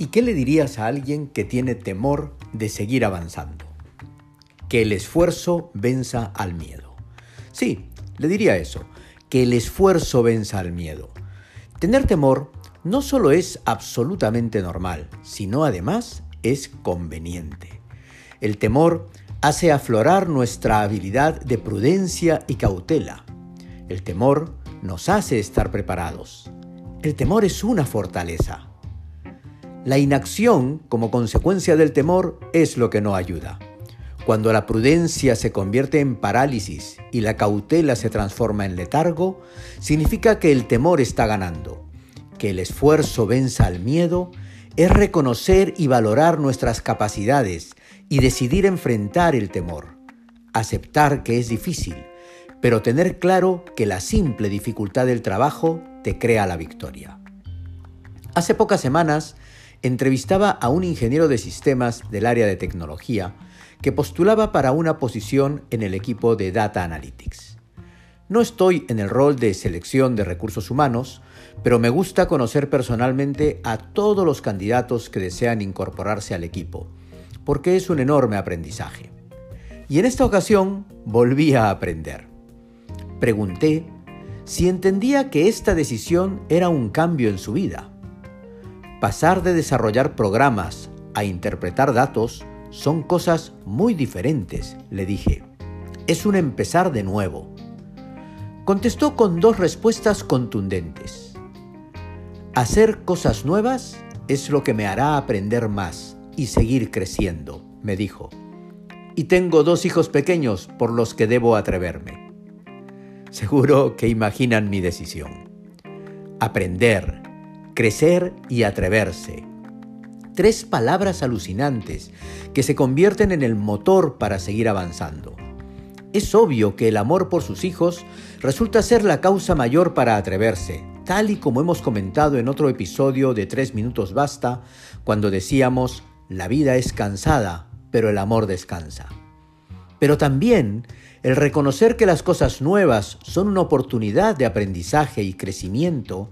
¿Y qué le dirías a alguien que tiene temor de seguir avanzando? Que el esfuerzo venza al miedo. Sí, le diría eso, que el esfuerzo venza al miedo. Tener temor no solo es absolutamente normal, sino además es conveniente. El temor hace aflorar nuestra habilidad de prudencia y cautela. El temor nos hace estar preparados. El temor es una fortaleza. La inacción, como consecuencia del temor, es lo que no ayuda. Cuando la prudencia se convierte en parálisis y la cautela se transforma en letargo, significa que el temor está ganando. Que el esfuerzo venza al miedo es reconocer y valorar nuestras capacidades y decidir enfrentar el temor. Aceptar que es difícil, pero tener claro que la simple dificultad del trabajo te crea la victoria. Hace pocas semanas entrevistaba a un ingeniero de sistemas del área de tecnología que postulaba para una posición en el equipo de Data Analytics. No estoy en el rol de selección de recursos humanos, pero me gusta conocer personalmente a todos los candidatos que desean incorporarse al equipo, porque es un enorme aprendizaje. Y en esta ocasión volví a aprender. Pregunté si entendía que esta decisión era un cambio en su vida. Pasar de desarrollar programas a interpretar datos son cosas muy diferentes, le dije. Es un empezar de nuevo. Contestó con dos respuestas contundentes. Hacer cosas nuevas es lo que me hará aprender más y seguir creciendo, me dijo. Y tengo dos hijos pequeños por los que debo atreverme. Seguro que imaginan mi decisión. Aprender, crecer y atreverse. Tres palabras alucinantes que se convierten en el motor para seguir avanzando. Es obvio que el amor por sus hijos resulta ser la causa mayor para atreverse, tal y como hemos comentado en otro episodio de Tres Minutos Basta, cuando decíamos, la vida es cansada, pero el amor descansa. Pero también el reconocer que las cosas nuevas son una oportunidad de aprendizaje y crecimiento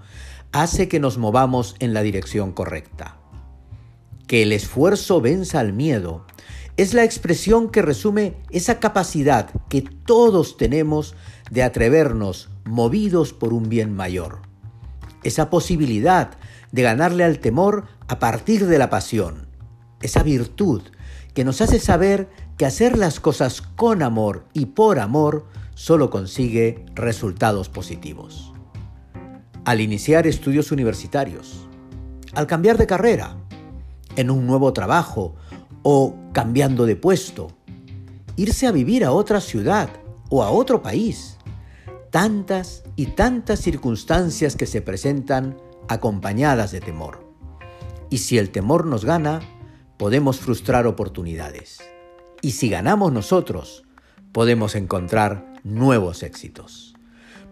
hace que nos movamos en la dirección correcta. Que el esfuerzo venza al miedo es la expresión que resume esa capacidad que todos tenemos de atrevernos movidos por un bien mayor. Esa posibilidad de ganarle al temor a partir de la pasión. Esa virtud que nos hace saber que hacer las cosas con amor y por amor solo consigue resultados positivos al iniciar estudios universitarios, al cambiar de carrera, en un nuevo trabajo o cambiando de puesto, irse a vivir a otra ciudad o a otro país. Tantas y tantas circunstancias que se presentan acompañadas de temor. Y si el temor nos gana, podemos frustrar oportunidades. Y si ganamos nosotros, podemos encontrar nuevos éxitos.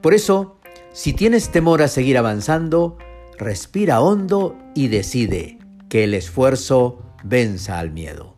Por eso, si tienes temor a seguir avanzando, respira hondo y decide que el esfuerzo venza al miedo.